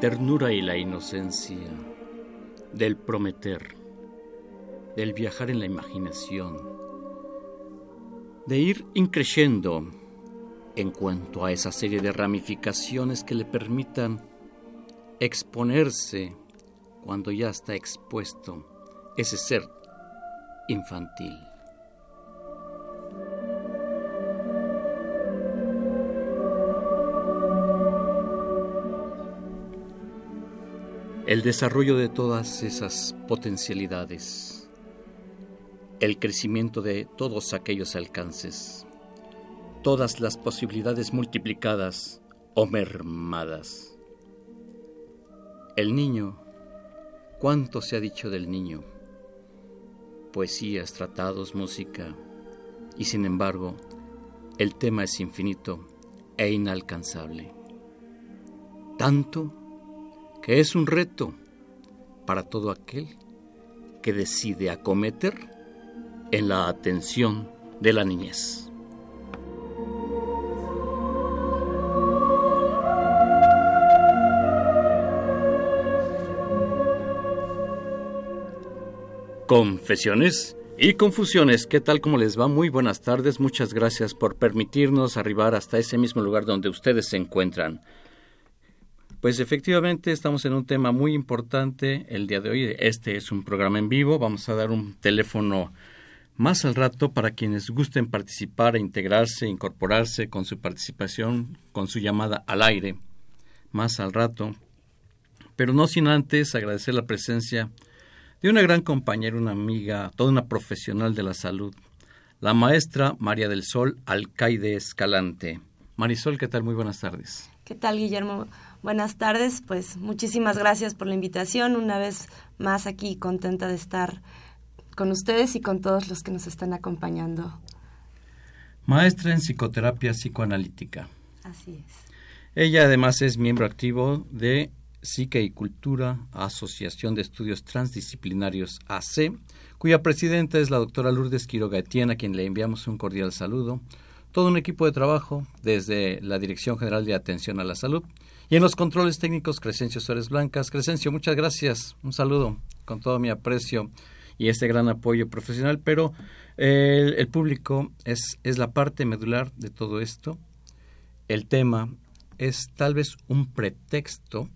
Ternura y la inocencia, del prometer, del viajar en la imaginación, de ir increyendo en cuanto a esa serie de ramificaciones que le permitan exponerse cuando ya está expuesto ese ser infantil. El desarrollo de todas esas potencialidades, el crecimiento de todos aquellos alcances, todas las posibilidades multiplicadas o mermadas. El niño, ¿cuánto se ha dicho del niño? Poesías, tratados, música, y sin embargo, el tema es infinito e inalcanzable. Tanto que es un reto para todo aquel que decide acometer en la atención de la niñez. Confesiones y confusiones, ¿qué tal como les va? Muy buenas tardes, muchas gracias por permitirnos arribar hasta ese mismo lugar donde ustedes se encuentran. Pues efectivamente estamos en un tema muy importante el día de hoy. Este es un programa en vivo. Vamos a dar un teléfono más al rato para quienes gusten participar e integrarse, incorporarse con su participación, con su llamada al aire. Más al rato. Pero no sin antes agradecer la presencia de una gran compañera, una amiga, toda una profesional de la salud, la maestra María del Sol Alcaide Escalante. Marisol, ¿qué tal? Muy buenas tardes. ¿Qué tal, Guillermo? Buenas tardes, pues muchísimas gracias por la invitación. Una vez más aquí contenta de estar con ustedes y con todos los que nos están acompañando. Maestra en psicoterapia psicoanalítica. Así es. Ella además es miembro activo de Psique y Cultura, Asociación de Estudios Transdisciplinarios AC, cuya presidenta es la doctora Lourdes Quiroga Etienne, a quien le enviamos un cordial saludo. Todo un equipo de trabajo desde la Dirección General de Atención a la Salud y en los controles técnicos, Crescencio Suárez Blancas. Crescencio, muchas gracias. Un saludo con todo mi aprecio y este gran apoyo profesional, pero el, público es, es la parte medular de todo esto. El tema es tal vez un pretexto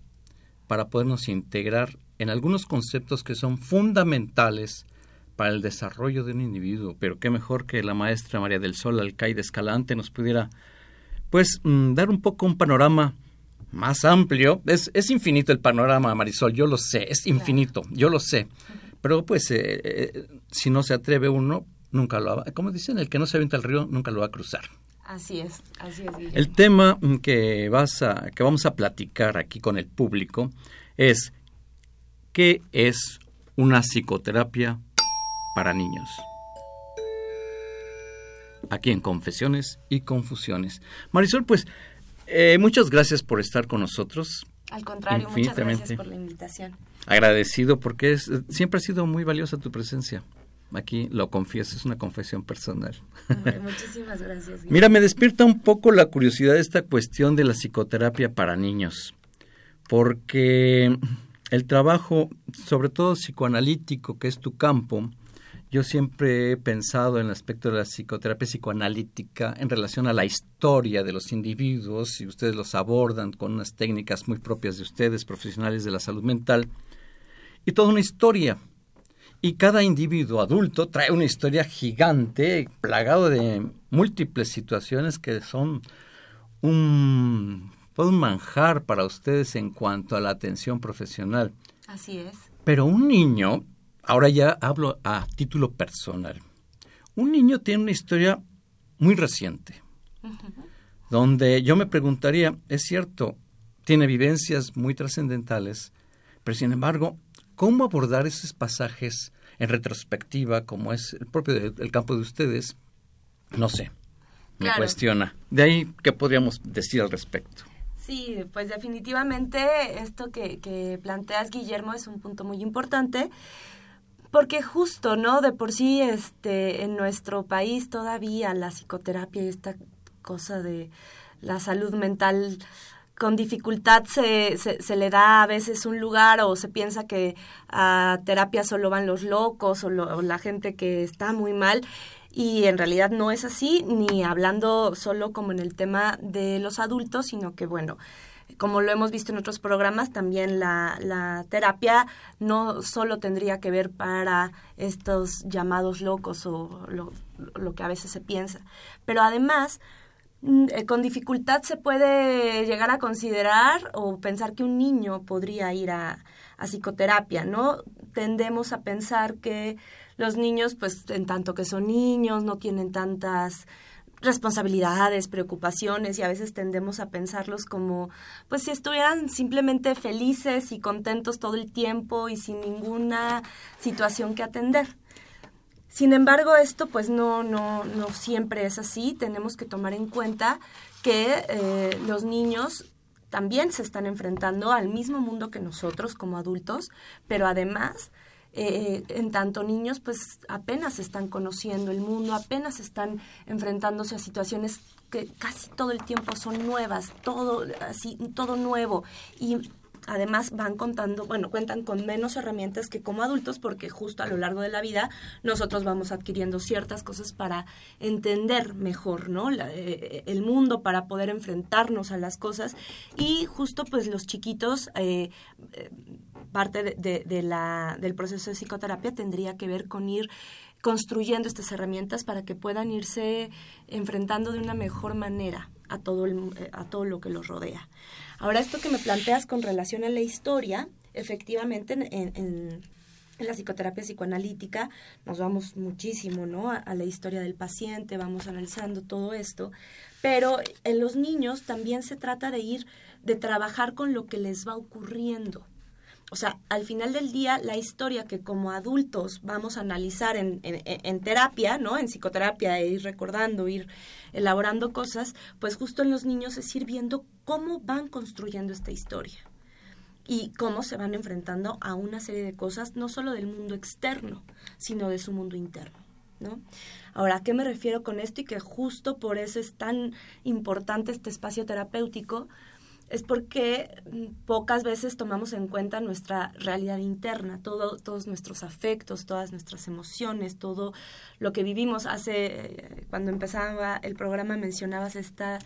para podernos integrar en algunos conceptos que son fundamentales para el desarrollo de un individuo, pero qué mejor que la maestra María del Sol Alcaide Escalante nos pudiera pues mm, dar un poco un panorama más amplio. Es, es infinito el panorama, Marisol, yo lo sé, es infinito, yo lo sé. Pero pues eh, eh, si no se atreve uno, nunca lo va, como dicen, el que no se avienta al río nunca lo va a cruzar. Así es, así es. Guillermo. El tema que, vas a, que vamos a platicar aquí con el público es ¿qué es una psicoterapia para niños? Aquí en Confesiones y Confusiones. Marisol, pues eh, muchas gracias por estar con nosotros. Al contrario, muchas gracias por la invitación. Agradecido porque es, siempre ha sido muy valiosa tu presencia. aquí lo confieso, es una confesión personal. muchísimas gracias. Mira, me despierta un poco la curiosidad de esta cuestión de la psicoterapia para niños, porque el trabajo, sobre todo psicoanalítico, que es tu campo, yo siempre he pensado en el aspecto de la psicoterapia psicoanalítica en relación a la historia de los individuos, y ustedes los abordan con unas técnicas muy propias de ustedes, profesionales de la salud mental, y toda una historia. Y cada individuo adulto trae una historia gigante, plagado de múltiples situaciones que son un, un manjar para ustedes en cuanto a la atención profesional. Así es. Pero un niño ahora ya hablo a título personal. Un niño tiene una historia muy reciente, donde yo me preguntaría, es cierto, tiene vivencias muy trascendentales, pero sin embargo, ¿cómo abordar esos pasajes en retrospectiva, como es el propio del campo de ustedes? No sé, me cuestiona. De ahí, ¿qué podríamos decir al respecto? Sí, pues definitivamente esto que, que planteas, Guillermo, es un punto muy importante porque justo, ¿no? De por sí, este, en nuestro país todavía la psicoterapia y esta cosa de la salud mental con dificultad se, se, le da a veces un lugar o se piensa que a terapia solo van los locos o, o la gente que está muy mal y en realidad no es así, ni hablando solo como en el tema de los adultos, sino que bueno, como lo hemos visto en otros programas, también la, terapia no solo tendría que ver para estos llamados locos o lo, que a veces se piensa, pero además mm, eh, con dificultad se puede llegar a considerar o pensar que un niño podría ir a, a psicoterapia, ¿no? Tendemos a pensar que los niños, pues en tanto que son niños, no tienen tantas responsabilidades, preocupaciones y a veces tendemos a pensarlos como pues si estuvieran simplemente felices y contentos todo el tiempo y sin ninguna situación que atender. Sin embargo, esto pues no, no, no siempre es así. Tenemos que tomar en cuenta que eh, los niños también se están enfrentando al mismo mundo que nosotros como adultos, pero además eh, en tanto niños pues apenas están conociendo el mundo, apenas están enfrentándose a situaciones que casi todo el tiempo son nuevas, todo así, todo nuevo y además van contando, bueno, cuentan con menos herramientas que como adultos porque justo a lo largo de la vida nosotros vamos adquiriendo ciertas cosas para entender mejor, ¿no? Eh, el mundo, para poder enfrentarnos a las cosas y justo pues los chiquitos eh, parte de, la, del proceso de psicoterapia tendría que ver con ir construyendo estas herramientas para que puedan irse enfrentando de una mejor manera a todo, eh, a todo lo que los rodea. Ahora, esto que me planteas con relación a la historia, efectivamente, en, en, la psicoterapia psicoanalítica nos vamos muchísimo, ¿no? a, la historia del paciente, vamos analizando todo esto, pero en los niños también se trata de ir, de trabajar con lo que les va ocurriendo o sea, al final del día, la historia que como adultos vamos a analizar en, en, terapia, ¿no? En psicoterapia, e ir recordando, ir elaborando cosas, pues justo en los niños es ir viendo cómo van construyendo esta historia y cómo se van enfrentando a una serie de cosas, no solo del mundo externo, sino de su mundo interno, ¿no? Ahora, ¿a qué me refiero con esto? Y que justo por eso es tan importante este espacio terapéutico, es porque pocas veces tomamos en cuenta nuestra realidad interna, todo, todos nuestros afectos, todas nuestras emociones, todo lo que vivimos. Hace, eh, cuando empezaba el programa mencionabas esta,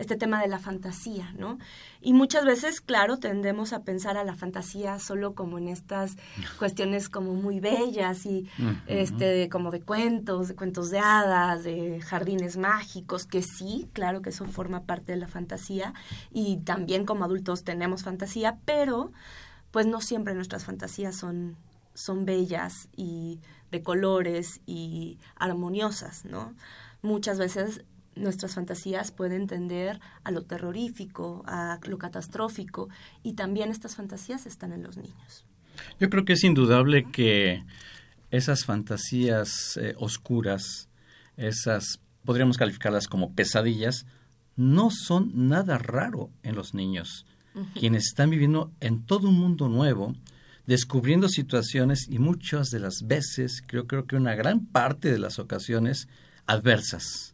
este tema de la fantasía, ¿no? Y muchas veces, claro, tendemos a pensar a la fantasía solo como en estas cuestiones como muy bellas y este como de cuentos, de cuentos de hadas, de jardines mágicos, que sí, claro que eso forma parte de la fantasía y también como adultos tenemos fantasía, pero pues no siempre nuestras fantasías son son bellas y de colores y armoniosas, ¿no? Muchas veces nuestras fantasías pueden tender a lo terrorífico, a lo catastrófico, y también estas fantasías están en los niños. Yo creo que es indudable que esas fantasías eh, oscuras, esas podríamos calificarlas como pesadillas, no son nada raro en los niños, quienes están viviendo en todo un mundo nuevo, descubriendo situaciones y muchas de las veces, creo, creo que una gran parte de las ocasiones, adversas.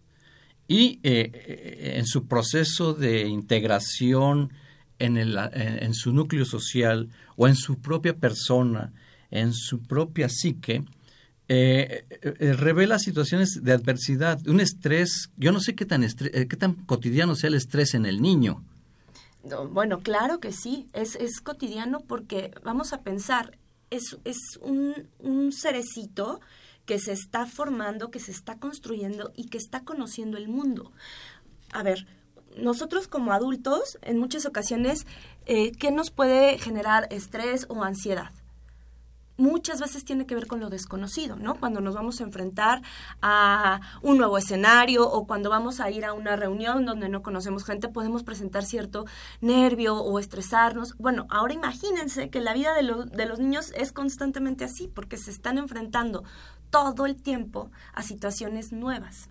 Y eh, eh, en su proceso de integración en, el, en, su núcleo social o en su propia persona, en su propia psique, eh, revela situaciones de adversidad, un estrés, yo no sé qué tan, qué tan cotidiano sea el estrés en el niño. Bueno, claro que sí, es, es cotidiano porque vamos a pensar, es, es un, un cerecito que se está formando, que se está construyendo y que está conociendo el mundo. A ver, nosotros como adultos, en muchas ocasiones, eh, ¿qué nos puede generar estrés o ansiedad? Muchas veces tiene que ver con lo desconocido, ¿no? Cuando nos vamos a enfrentar a un nuevo escenario o cuando vamos a ir a una reunión donde no conocemos gente, podemos presentar cierto nervio o estresarnos. Bueno, ahora imagínense que la vida de, de los niños es constantemente así, porque se están enfrentando todo el tiempo a situaciones nuevas.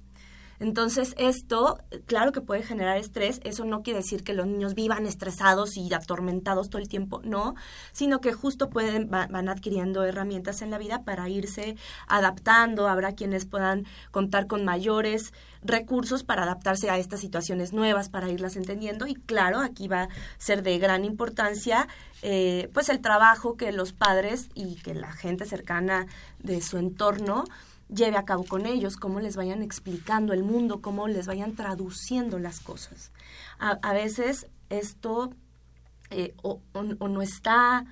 Entonces, esto, claro que puede generar estrés, eso no quiere decir que los niños vivan estresados y atormentados todo el tiempo, no, sino que justo pueden, van adquiriendo herramientas en la vida para irse adaptando, habrá quienes puedan contar con mayores recursos para adaptarse a estas situaciones nuevas, para irlas entendiendo. Y claro, aquí va a ser de gran importancia eh, pues el trabajo que los padres y que la gente cercana de su entorno lleve a cabo con ellos, cómo les vayan explicando el mundo, cómo les vayan traduciendo las cosas. A, veces esto eh, o, no está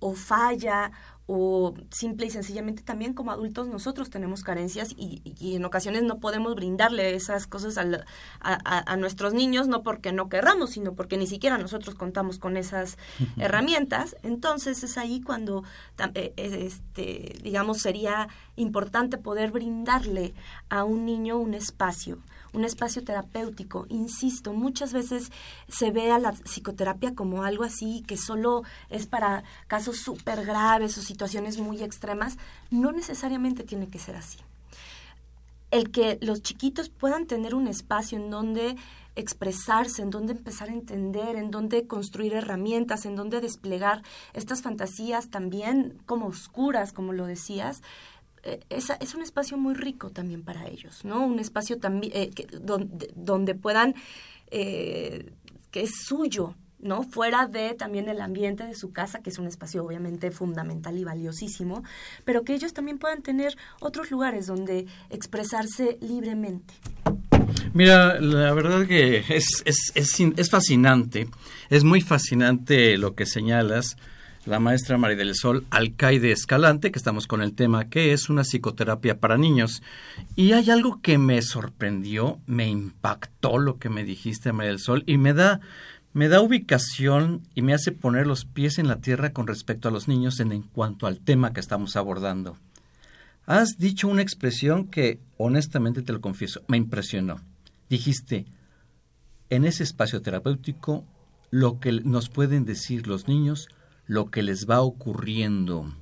o falla o simple y sencillamente también como adultos nosotros tenemos carencias y, en ocasiones no podemos brindarle esas cosas a, nuestros niños, no porque no querramos, sino porque ni siquiera nosotros contamos con esas herramientas. Entonces es ahí cuando, eh, este, digamos, sería importante poder brindarle a un niño un espacio un espacio terapéutico. Insisto, muchas veces se ve a la psicoterapia como algo así que solo es para casos súper graves o situaciones muy extremas. No necesariamente tiene que ser así. El que los chiquitos puedan tener un espacio en donde expresarse, en donde empezar a entender, en donde construir herramientas, en donde desplegar estas fantasías también como oscuras, como lo decías, es, es, un espacio muy rico también para ellos, ¿no? Un espacio también eh, donde, donde, puedan, eh, que es suyo, ¿no? Fuera de también el ambiente de su casa, que es un espacio obviamente fundamental y valiosísimo, pero que ellos también puedan tener otros lugares donde expresarse libremente. Mira, la verdad que es, es, es, es fascinante, es muy fascinante lo que señalas la maestra María del Sol Alcaide Escalante, que estamos con el tema que es una psicoterapia para niños. Y hay algo que me sorprendió, me impactó lo que me dijiste, María del Sol, y me da, me da ubicación y me hace poner los pies en la tierra con respecto a los niños en, en cuanto al tema que estamos abordando. Has dicho una expresión que, honestamente te lo confieso, me impresionó. Dijiste, en ese espacio terapéutico, lo que nos pueden decir los niños lo que les va ocurriendo.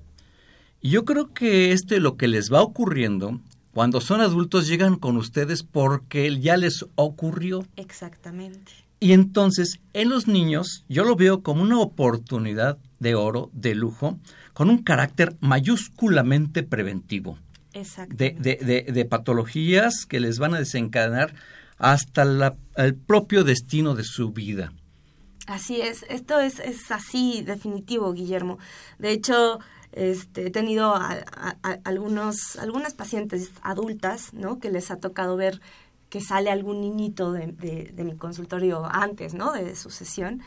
Y yo creo que este lo que les va ocurriendo, cuando son adultos llegan con ustedes porque ya les ocurrió. Exactamente. Y entonces, en los niños, yo lo veo como una oportunidad de oro, de lujo, con un carácter mayúsculamente preventivo. De, de, de, patologías que les van a desencadenar hasta el propio destino de su vida. Así es, esto es, es así definitivo, Guillermo. De hecho, este, he tenido algunos, algunas pacientes adultas, ¿no? Que les ha tocado ver que sale algún niñito de, de, mi consultorio antes, ¿no? De su sesión.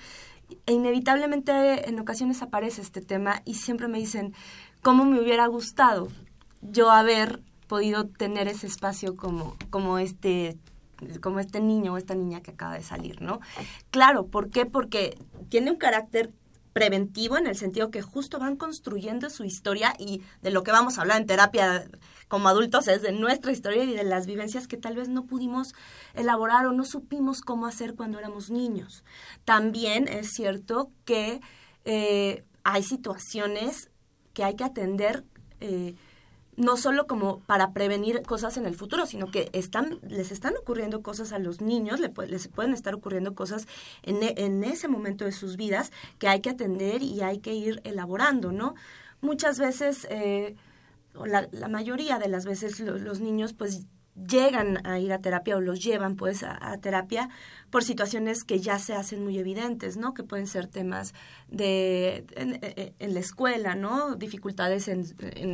E inevitablemente en ocasiones aparece este tema y siempre me dicen, ¿cómo me hubiera gustado yo haber podido tener ese espacio como, como este como este niño o esta niña que acaba de salir, ¿no? Claro, ¿por qué? Porque tiene un carácter preventivo en el sentido que justo van construyendo su historia y de lo que vamos a hablar en terapia como adultos es de nuestra historia y de las vivencias que tal vez no pudimos elaborar o no supimos cómo hacer cuando éramos niños. También es cierto que eh, hay situaciones que hay que atender eh, no solo como para prevenir cosas en el futuro, sino que están, les están ocurriendo cosas a los niños, les pueden estar ocurriendo cosas en, e, en ese momento de sus vidas que hay que atender y hay que ir elaborando, ¿no? muchas veces, eh, la, la, mayoría de las veces los niños pues llegan a ir a terapia o los llevan pues a, terapia por situaciones que ya se hacen muy evidentes, ¿no? Que pueden ser temas de en, la escuela, ¿no? Dificultades en,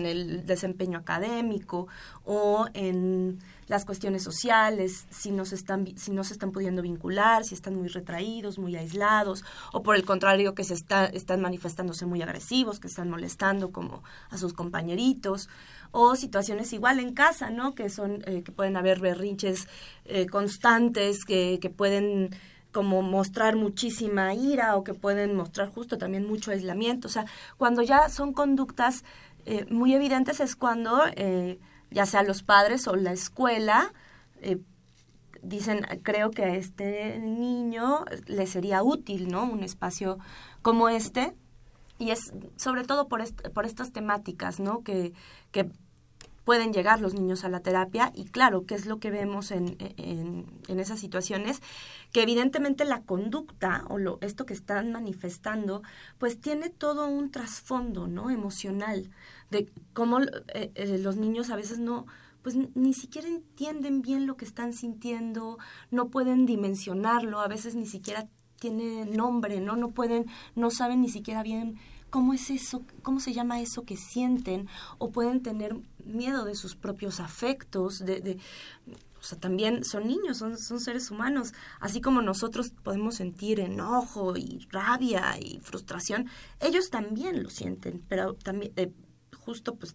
el desempeño académico o en las cuestiones sociales, si no se están si no se están pudiendo vincular, si están muy retraídos, muy aislados o por el contrario que se está, están manifestándose muy agresivos, que están molestando como a sus compañeritos o situaciones igual en casa, ¿no? Que son, eh, que pueden haber berrinches eh, constantes, que, que pueden como mostrar muchísima ira o que pueden mostrar justo también mucho aislamiento. O sea, cuando ya son conductas eh, muy evidentes es cuando ya sea los padres o la escuela dicen, creo que a este niño le sería útil, ¿no? Un espacio como este y es sobre todo por, por estas temáticas, ¿no? Que, que pueden llegar los niños a la terapia y claro, ¿qué es lo que vemos en, en, en esas situaciones? Que evidentemente la conducta o lo, esto que están manifestando, pues tiene todo un trasfondo, ¿no? Emocional, de cómo eh, eh, los niños a veces no, pues ni siquiera entienden bien lo que están sintiendo, no pueden dimensionarlo, a veces ni siquiera tiene nombre, ¿no? No pueden, no saben ni siquiera bien cómo es eso, cómo se llama eso que sienten, o pueden tener miedo de sus propios afectos, de, de o sea, también son niños, son, son seres humanos, así como nosotros podemos sentir enojo y rabia y frustración, ellos también lo sienten, pero también, eh, justo pues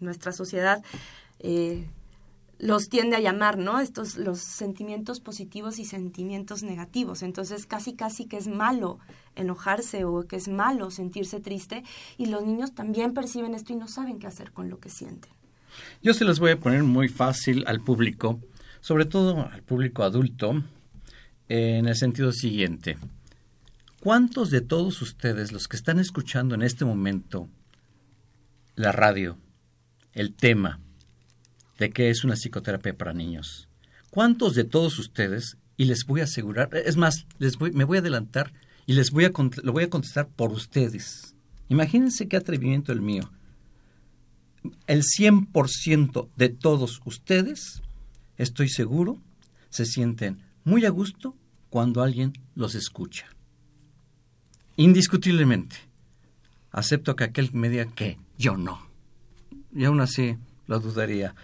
nuestra sociedad eh, los tiende a llamar, ¿no? Estos, los sentimientos positivos y sentimientos negativos. Entonces, casi, casi que es malo enojarse o que es malo sentirse triste. Y los niños también perciben esto y no saben qué hacer con lo que sienten. Yo se los voy a poner muy fácil al público, sobre todo al público adulto, en el sentido siguiente. ¿Cuántos de todos ustedes, los que están escuchando en este momento la radio, el tema, de qué es una psicoterapia para niños. ¿Cuántos de todos ustedes, y les voy a asegurar, es más, les voy, me voy a adelantar y les voy a, lo voy a contestar por ustedes. Imagínense qué atrevimiento el mío. El 100% de todos ustedes, estoy seguro, se sienten muy a gusto cuando alguien los escucha. Indiscutiblemente. Acepto que aquel me diga que yo no. Y aún así lo dudaría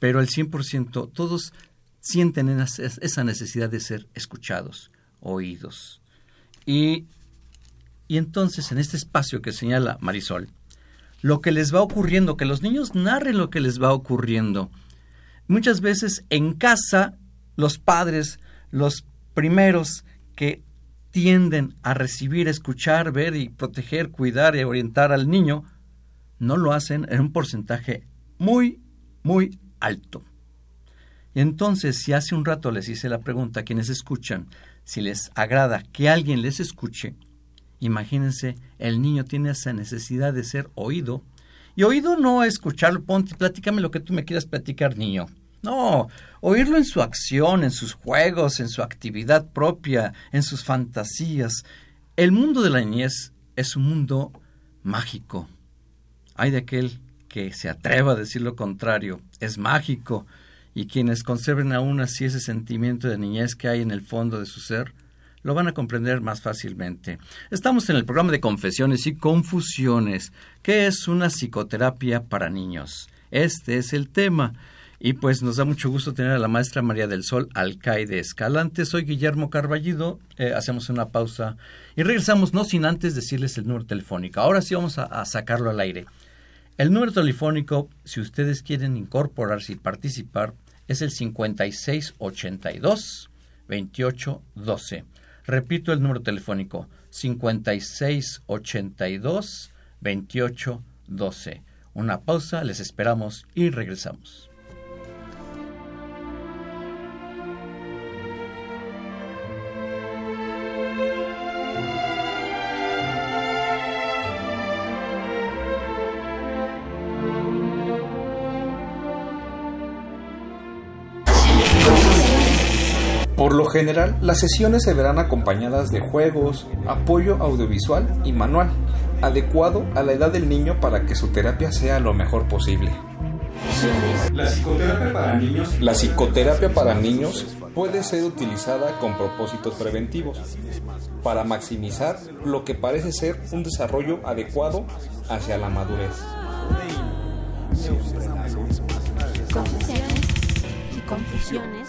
pero el 100% todos sienten esa necesidad de ser escuchados, oídos. Y, y entonces en este espacio que señala Marisol, lo que les va ocurriendo, que los niños narren lo que les va ocurriendo. Muchas veces en casa los padres, los primeros que tienden a recibir, escuchar, ver y proteger, cuidar y orientar al niño, no lo hacen en un porcentaje muy, muy alto. Y entonces, si hace un rato les hice la pregunta a quienes escuchan, si les agrada que alguien les escuche, imagínense, el niño tiene esa necesidad de ser oído. Y oído no escucharlo, ponte, platícame lo que tú me quieras platicar, niño. No, oírlo en su acción, en sus juegos, en su actividad propia, en sus fantasías. El mundo de la niñez es un mundo mágico. Hay de aquel que se atreva a decir lo contrario, es mágico, y quienes conserven aún así ese sentimiento de niñez que hay en el fondo de su ser, lo van a comprender más fácilmente. Estamos en el programa de confesiones y confusiones, que es una psicoterapia para niños. Este es el tema. Y pues nos da mucho gusto tener a la maestra María del Sol Alcaide Escalante. Soy Guillermo Carballido. Eh, hacemos una pausa y regresamos, no sin antes decirles el número telefónico. Ahora sí vamos a sacarlo al aire. El número telefónico, si ustedes quieren incorporarse y participar, es el 5682 2812. Repito el número telefónico, 5682 2812. Una pausa, les esperamos y regresamos. General, las sesiones se verán acompañadas de juegos, apoyo audiovisual y manual. adecuado a la edad del niño para que su terapia sea lo mejor posible. La psicoterapia para niños. La psicoterapia para niños puede ser utilizada con propósitos preventivos para maximizar lo que parece ser un desarrollo adecuado hacia la madurez. Confesiones y confusiones.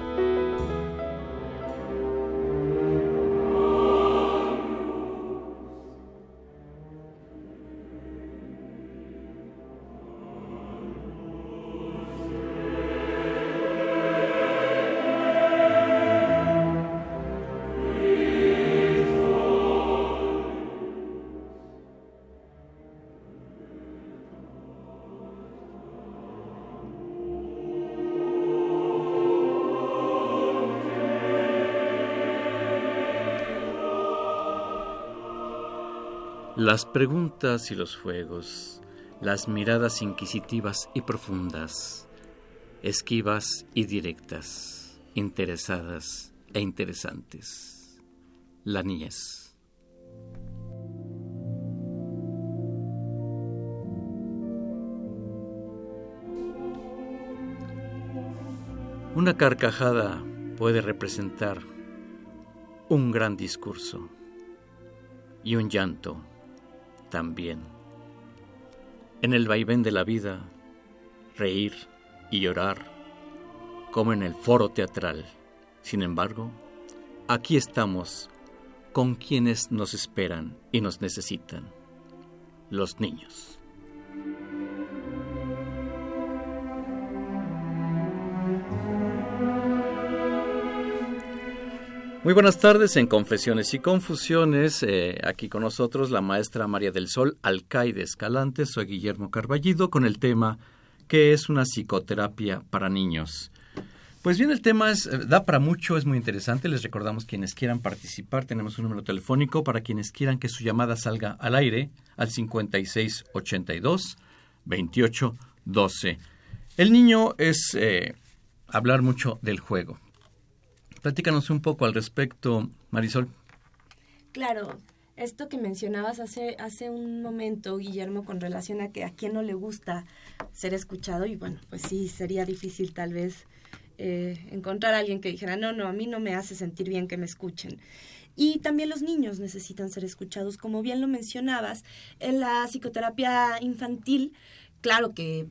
Las preguntas y los fuegos, las miradas inquisitivas y profundas, esquivas y directas, interesadas e interesantes. La niñez. Una carcajada puede representar un gran discurso y un llanto también. En el vaivén de la vida, reír y llorar, como en el foro teatral. Sin embargo, aquí estamos con quienes nos esperan y nos necesitan, los niños. Muy buenas tardes en Confesiones y Confusiones. Eh, aquí con nosotros la maestra María del Sol Alcaide Escalante. Soy Guillermo Carballido con el tema ¿Qué es una psicoterapia para niños? Pues bien, el tema es, eh, da para mucho, es muy interesante. Les recordamos quienes quieran participar, tenemos un número telefónico para quienes quieran que su llamada salga al aire al 5682 2812. El niño es eh, hablar mucho del juego. Platícanos un poco al respecto, Marisol. Claro, esto que mencionabas hace, hace un momento, Guillermo, con relación a que a quién no le gusta ser escuchado, y bueno, pues sí, sería difícil tal vez eh, encontrar a alguien que dijera, no, no, a mí no me hace sentir bien que me escuchen. Y también los niños necesitan ser escuchados, como bien lo mencionabas, en la psicoterapia infantil Claro que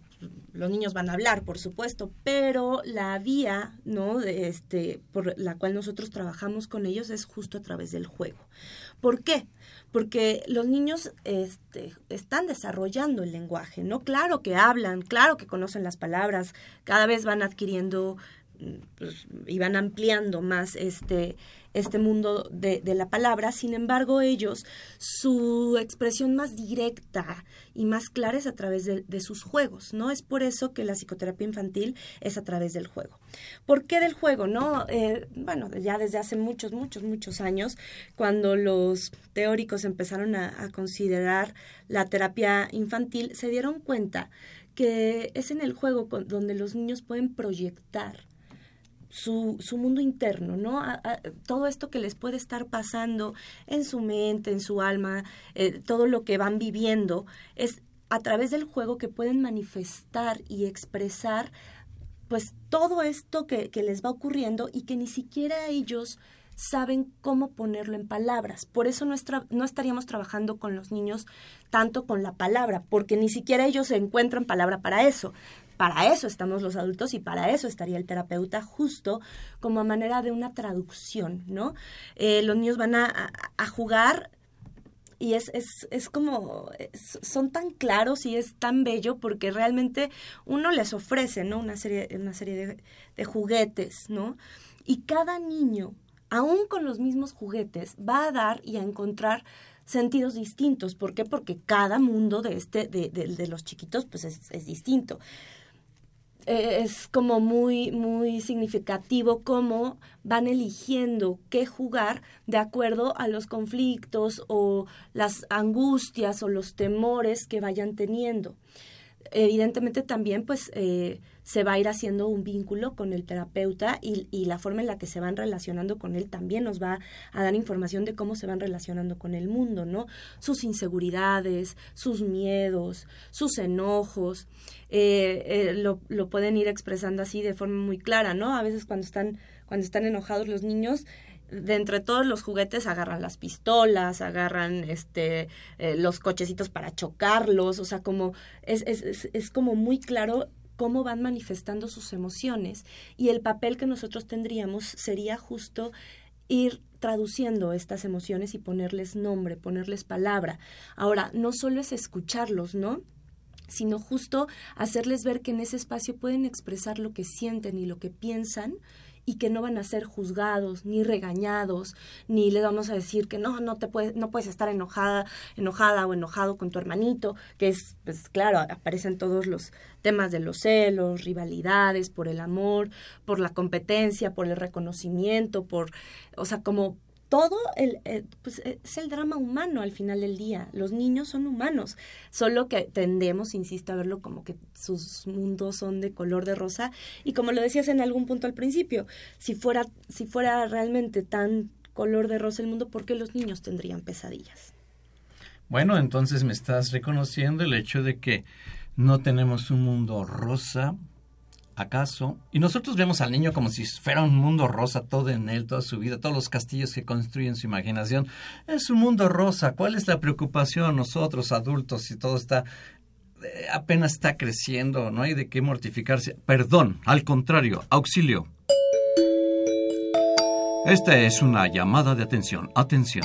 los niños van a hablar, por supuesto, pero la vía, ¿no? Este, por la cual nosotros trabajamos con ellos es justo a través del juego. ¿Por qué? Porque los niños este, están desarrollando el lenguaje, ¿no? Claro que hablan, claro que conocen las palabras, cada vez van adquiriendo pues, y van ampliando más este, este mundo de, la palabra. Sin embargo, ellos, su expresión más directa y más clara es a través de, sus juegos, ¿no? Es por eso que la psicoterapia infantil es a través del juego. ¿Por qué del juego, no? Eh, bueno, ya desde hace muchos, muchos, muchos años, cuando los teóricos empezaron a considerar la terapia infantil, se dieron cuenta que es en el juego donde los niños pueden proyectar su, su mundo interno, ¿no? todo esto que les puede estar pasando en su mente, en su alma, eh, todo lo que van viviendo, es a través del juego que pueden manifestar y expresar pues todo esto que, que les va ocurriendo y que ni siquiera ellos saben cómo ponerlo en palabras. Por eso no, no, estaríamos trabajando con los niños tanto con la palabra, porque ni siquiera ellos encuentran palabra para eso. Para eso estamos los adultos y para eso estaría el terapeuta justo como manera de una traducción, ¿no? Eh, los niños van a, jugar y es, es, es como, son tan claros y es tan bello porque realmente uno les ofrece, ¿no? Una serie, una serie de, de juguetes, ¿no? Y cada niño, aún con los mismos juguetes, va a dar y a encontrar sentidos distintos. ¿Por qué? Porque cada mundo de este, de, de, de los chiquitos, pues es, es distinto eh, es como muy, muy significativo cómo van eligiendo qué jugar de acuerdo a los conflictos o las angustias o los temores que vayan teniendo. Evidentemente también, pues, eh, se va a ir haciendo un vínculo con el terapeuta y, y, la forma en la que se van relacionando con él también nos va a dar información de cómo se van relacionando con el mundo, ¿no? Sus inseguridades, sus miedos, sus enojos, eh, eh, lo, lo pueden ir expresando así de forma muy clara, ¿no? A veces cuando están, cuando están enojados los niños, de entre todos los juguetes agarran las pistolas, agarran este eh, los cochecitos para chocarlos, o sea, como es, es, es como muy claro cómo van manifestando sus emociones y el papel que nosotros tendríamos sería justo ir traduciendo estas emociones y ponerles nombre, ponerles palabra. Ahora, no solo es escucharlos, ¿no? sino justo hacerles ver que en ese espacio pueden expresar lo que sienten y lo que piensan y que no van a ser juzgados ni regañados ni le vamos a decir que no no te puedes no puedes estar enojada enojada o enojado con tu hermanito que es pues claro aparecen todos los temas de los celos rivalidades por el amor por la competencia por el reconocimiento por o sea como todo el, pues es el drama humano al final del día. Los niños son humanos, solo que tendemos, insisto, a verlo como que sus mundos son de color de rosa. Y como lo decías en algún punto al principio, si fuera, si fuera realmente tan color de rosa el mundo, ¿por qué los niños tendrían pesadillas? Bueno, entonces me estás reconociendo el hecho de que no tenemos un mundo rosa, acaso, y nosotros vemos al niño como si fuera un mundo rosa, todo en él, toda su vida, todos los castillos que construyen su imaginación. Es un mundo rosa. ¿Cuál es la preocupación nosotros adultos si todo está eh, apenas está creciendo, no hay de qué mortificarse? Perdón, al contrario, auxilio. Esta es una llamada de atención. Atención.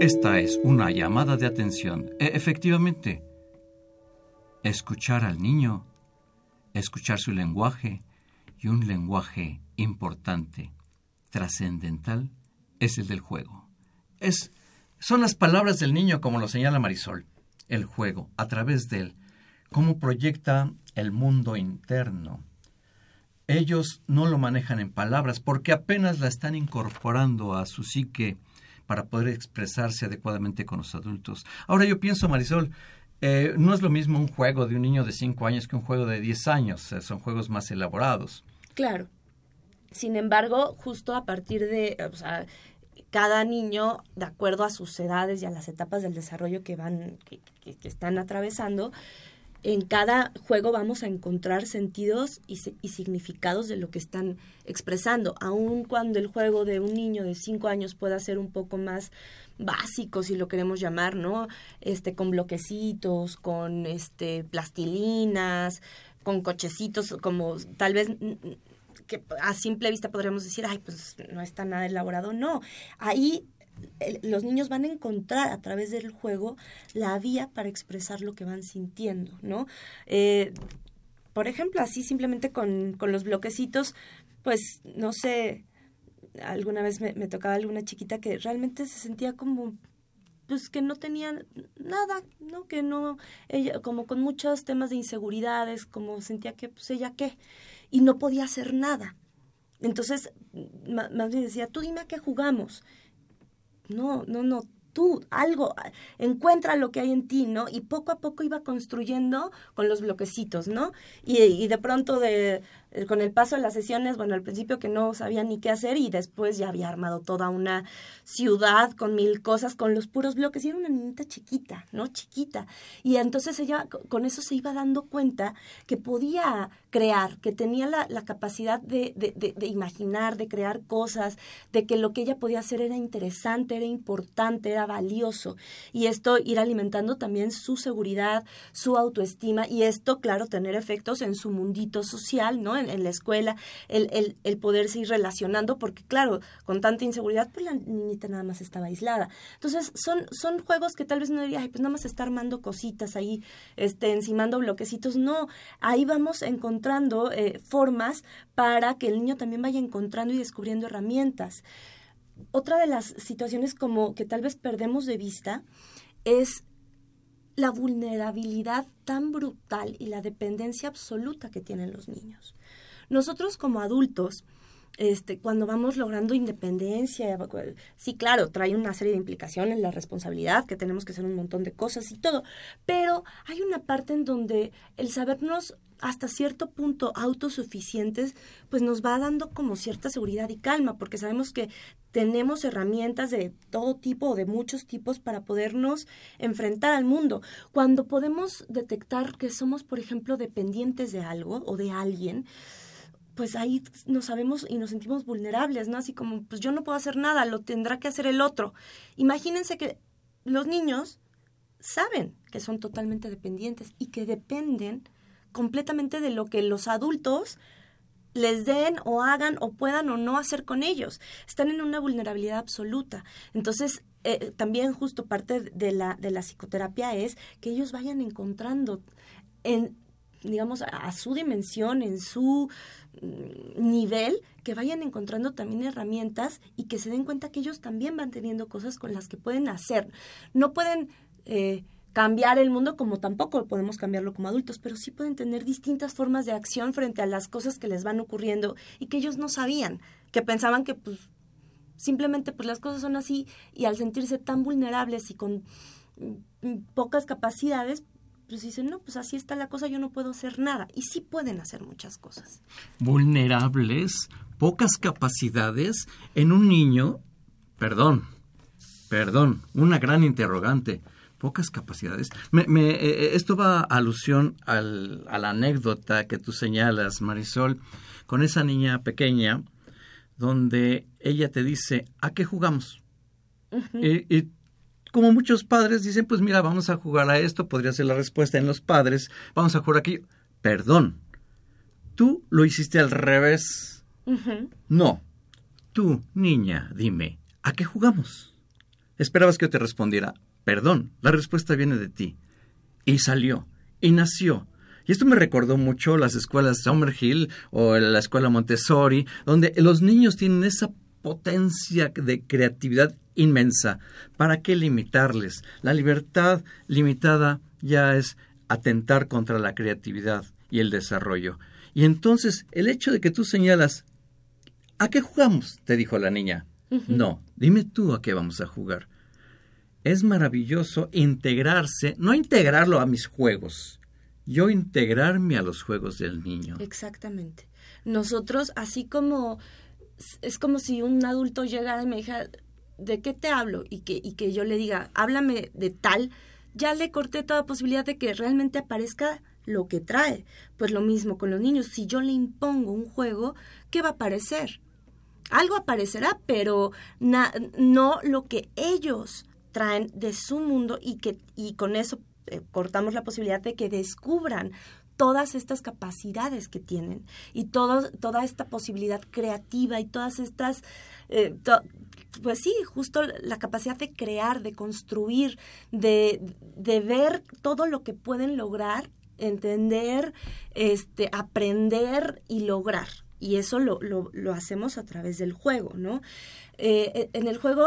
Esta es una llamada de atención. E efectivamente, escuchar al niño escuchar su lenguaje y un lenguaje importante, trascendental, es el del juego. Es, son las palabras del niño, como lo señala Marisol, el juego, a través de él, cómo proyecta el mundo interno. Ellos no lo manejan en palabras porque apenas la están incorporando a su psique para poder expresarse adecuadamente con los adultos. Ahora yo pienso, Marisol, eh, no es lo mismo un juego de un niño de 5 años que un juego de 10 años, son juegos más elaborados. Claro. Sin embargo, justo a partir de, o sea, cada niño, de acuerdo a sus edades y a las etapas del desarrollo que van, que, están atravesando, en cada juego vamos a encontrar sentidos y, y, significados de lo que están expresando, aun cuando el juego de un niño de cinco años pueda ser un poco más básico, si lo queremos llamar, ¿no? Este, con bloquecitos, con este, plastilinas, con cochecitos, como tal vez que a simple vista podríamos decir, ay, pues no está nada elaborado. No, ahí los niños van a encontrar a través del juego la vía para expresar lo que van sintiendo, ¿no? Eh, por ejemplo, así simplemente con, con, los bloquecitos, pues no sé, alguna vez me, tocaba alguna chiquita que realmente se sentía como pues que no tenía nada, ¿no? Que no, ella, como con muchos temas de inseguridades, como sentía que, pues ella qué, y no podía hacer nada. Entonces, más bien decía, tú dime a qué jugamos. No, no, no, tú, algo, encuentra lo que hay en ti, ¿no? Y poco a poco iba construyendo con los bloquecitos, ¿no? Y, de pronto de, con el paso de las sesiones, bueno, al principio que no sabía ni qué hacer y después ya había armado toda una ciudad con mil cosas, con los puros bloques y era una niñita chiquita, ¿no? Chiquita. Y entonces ella con eso se iba dando cuenta que podía crear, que tenía la, capacidad de, de, de, de, imaginar, de crear cosas, de que lo que ella podía hacer era interesante, era importante, era valioso. Y esto ir alimentando también su seguridad, su autoestima y esto, claro, tener efectos en su mundito social, ¿no? En, la escuela, el, el, el, poderse ir relacionando, porque claro, con tanta inseguridad, pues la niñita nada más estaba aislada. Entonces, son, son juegos que tal vez no diría, pues nada más está armando cositas ahí, este, encimando bloquecitos. No, ahí vamos encontrando eh, formas para que el niño también vaya encontrando y descubriendo herramientas. Otra de las situaciones como que tal vez perdemos de vista es la vulnerabilidad tan brutal y la dependencia absoluta que tienen los niños. Nosotros como adultos, este, cuando vamos logrando independencia, sí, claro, trae una serie de implicaciones, la responsabilidad, que tenemos que hacer un montón de cosas y todo, pero hay una parte en donde el sabernos hasta cierto punto autosuficientes, pues nos va dando como cierta seguridad y calma, porque sabemos que tenemos herramientas de todo tipo o de muchos tipos para podernos enfrentar al mundo. Cuando podemos detectar que somos, por ejemplo, dependientes de algo o de alguien, pues ahí nos sabemos y nos sentimos vulnerables, ¿no? Así como, pues yo no puedo hacer nada, lo tendrá que hacer el otro. Imagínense que los niños saben que son totalmente dependientes y que dependen completamente de lo que los adultos les den o hagan o puedan o no hacer con ellos. Están en una vulnerabilidad absoluta. Entonces, eh, también justo parte de la, de la psicoterapia es que ellos vayan encontrando en digamos, a, su dimensión, en su mm, nivel, que vayan encontrando también herramientas y que se den cuenta que ellos también van teniendo cosas con las que pueden hacer. No pueden eh, cambiar el mundo como tampoco podemos cambiarlo como adultos, pero sí pueden tener distintas formas de acción frente a las cosas que les van ocurriendo y que ellos no sabían, que pensaban que pues simplemente pues las cosas son así y al sentirse tan vulnerables y con mm, pocas capacidades, pues dicen, no, pues así está la cosa, yo no puedo hacer nada. Y sí pueden hacer muchas cosas. Vulnerables, pocas capacidades en un niño, perdón, perdón, una gran interrogante pocas capacidades. Me, eh, eh, esto va a alusión al, a la anécdota que tú señalas, Marisol, con esa niña pequeña, donde ella te dice, ¿a qué jugamos? y, como muchos padres dicen, pues mira, vamos a jugar a esto, podría ser la respuesta en los padres, vamos a jugar aquí. Perdón, tú lo hiciste al revés. No, tú, niña, dime, ¿a qué jugamos? Esperabas que yo te respondiera, Perdón, la respuesta viene de ti. Y salió, y nació. Y esto me recordó mucho las escuelas Summerhill o la escuela Montessori, donde los niños tienen esa potencia de creatividad inmensa. ¿Para qué limitarles? La libertad limitada ya es atentar contra la creatividad y el desarrollo. Y entonces el hecho de que tú señalas, ¿a qué jugamos? te dijo la niña. No, dime tú a qué vamos a jugar es maravilloso integrarse, no integrarlo a mis juegos, yo integrarme a los juegos del niño. Exactamente. Nosotros, así como es como si un adulto llegara y me dijera, ¿de qué te hablo? Y que, y que yo le diga, háblame de tal, ya le corté toda posibilidad de que realmente aparezca lo que trae. Pues lo mismo con los niños, si yo le impongo un juego, ¿qué va a aparecer? Algo aparecerá, pero no lo que ellos traen de su mundo y que y con eso eh, cortamos la posibilidad de que descubran todas estas capacidades que tienen y todo, toda esta posibilidad creativa y todas estas, eh, pues sí, justo la capacidad de crear, de construir, de, de ver todo lo que pueden lograr, entender, este, aprender y lograr. Y eso lo, lo, hacemos a través del juego, ¿no? Eh, en el juego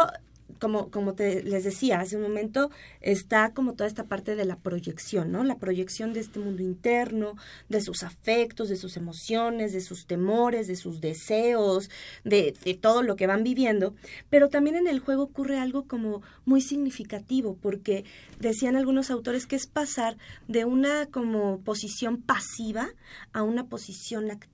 como, como te les decía hace un momento, está como toda esta parte de la proyección, ¿no? La proyección de este mundo interno, de sus afectos, de sus emociones, de sus temores, de sus deseos, de, de todo lo que van viviendo. Pero también en el juego ocurre algo como muy significativo, porque decían algunos autores que es pasar de una como posición pasiva a una posición activa,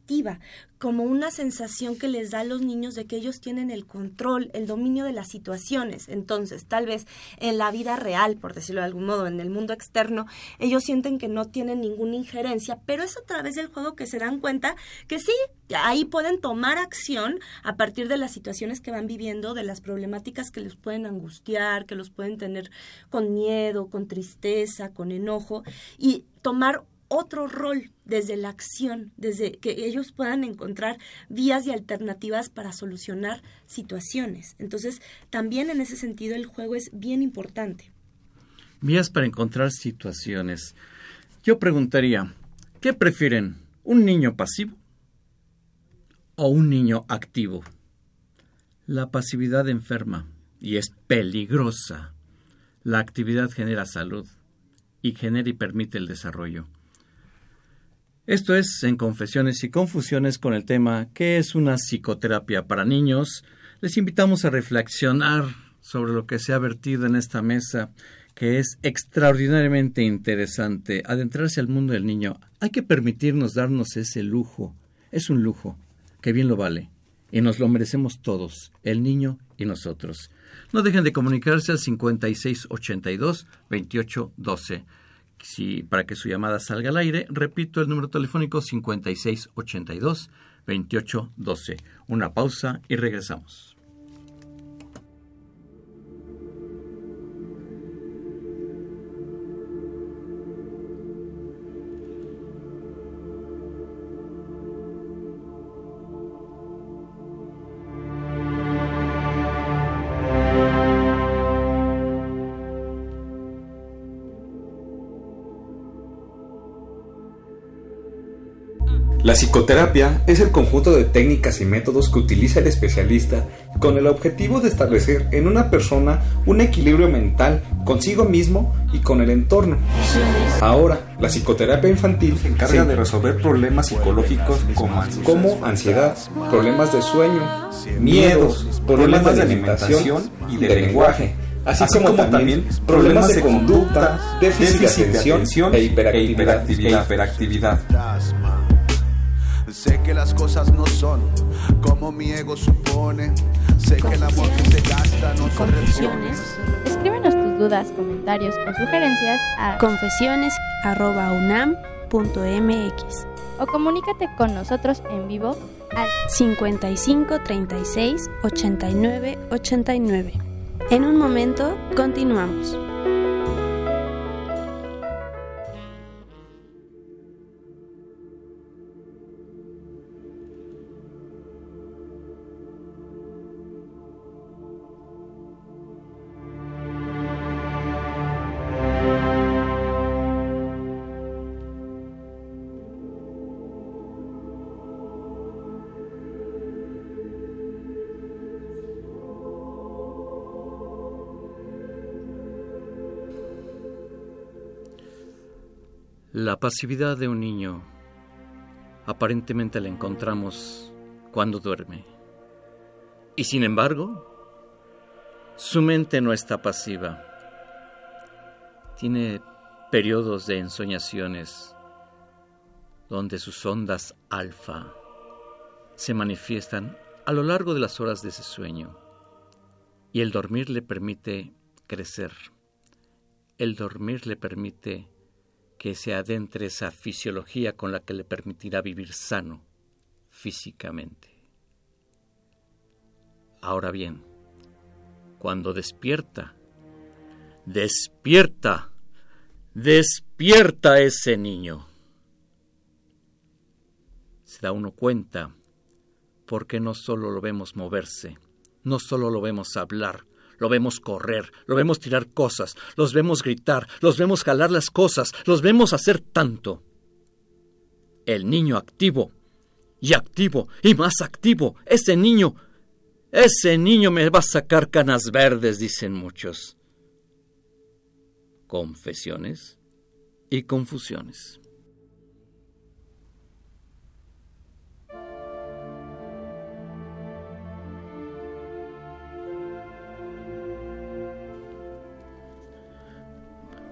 como una sensación que les da a los niños de que ellos tienen el control, el dominio de las situaciones. Entonces, tal vez en la vida real, por decirlo de algún modo, en el mundo externo, ellos sienten que no tienen ninguna injerencia, pero es a través del juego que se dan cuenta que sí, ahí pueden tomar acción a partir de las situaciones que van viviendo, de las problemáticas que les pueden angustiar, que los pueden tener con miedo, con tristeza, con enojo, y tomar otro rol desde la acción, desde que ellos puedan encontrar vías y alternativas para solucionar situaciones. Entonces, también en ese sentido el juego es bien importante. Vías para encontrar situaciones. Yo preguntaría, ¿qué prefieren? ¿Un niño pasivo o un niño activo? La pasividad enferma y es peligrosa. La actividad genera salud y genera y permite el desarrollo. Esto es en Confesiones y Confusiones con el tema ¿Qué es una psicoterapia para niños? Les invitamos a reflexionar sobre lo que se ha vertido en esta mesa, que es extraordinariamente interesante, adentrarse al mundo del niño. Hay que permitirnos darnos ese lujo. Es un lujo, que bien lo vale, y nos lo merecemos todos, el niño y nosotros. No dejen de comunicarse al 5682-2812 si, para que su llamada salga al aire, repito el número telefónico 5682-2812. Una pausa y regresamos. La psicoterapia es el conjunto de técnicas y métodos que utiliza el especialista con el objetivo de establecer en una persona un equilibrio mental consigo mismo y con el entorno. Ahora, la psicoterapia infantil se encarga de resolver problemas psicológicos como, ansiedad, problemas de sueño, miedos, problemas de alimentación y de lenguaje, así, como, también problemas de conducta, déficit de atención e, e hiperactividad. Sé que las cosas no son como mi ego supone. Sé que el amor que se gasta no se repone. Escríbenos tus dudas, comentarios o sugerencias a confesiones.unam.mx o comunícate con nosotros en vivo al 55 36 89 89. En un momento, continuamos. La pasividad de un niño aparentemente la encontramos cuando duerme. Y sin embargo, su mente no está pasiva. Tiene periodos de ensoñaciones donde sus ondas alfa se manifiestan a lo largo de las horas de ese sueño. Y el dormir le permite crecer. El dormir le permite que se adentre esa fisiología con la que le permitirá vivir sano físicamente. Ahora bien, cuando despierta, despierta, despierta ese niño. Se da uno cuenta porque no solo lo vemos moverse, no solo lo vemos hablar, lo vemos correr, lo vemos tirar cosas, los vemos gritar, los vemos jalar las cosas, los vemos hacer tanto. El niño activo, y activo, y más activo, ese niño, ese niño me va a sacar canas verdes, dicen muchos. Confesiones y confusiones.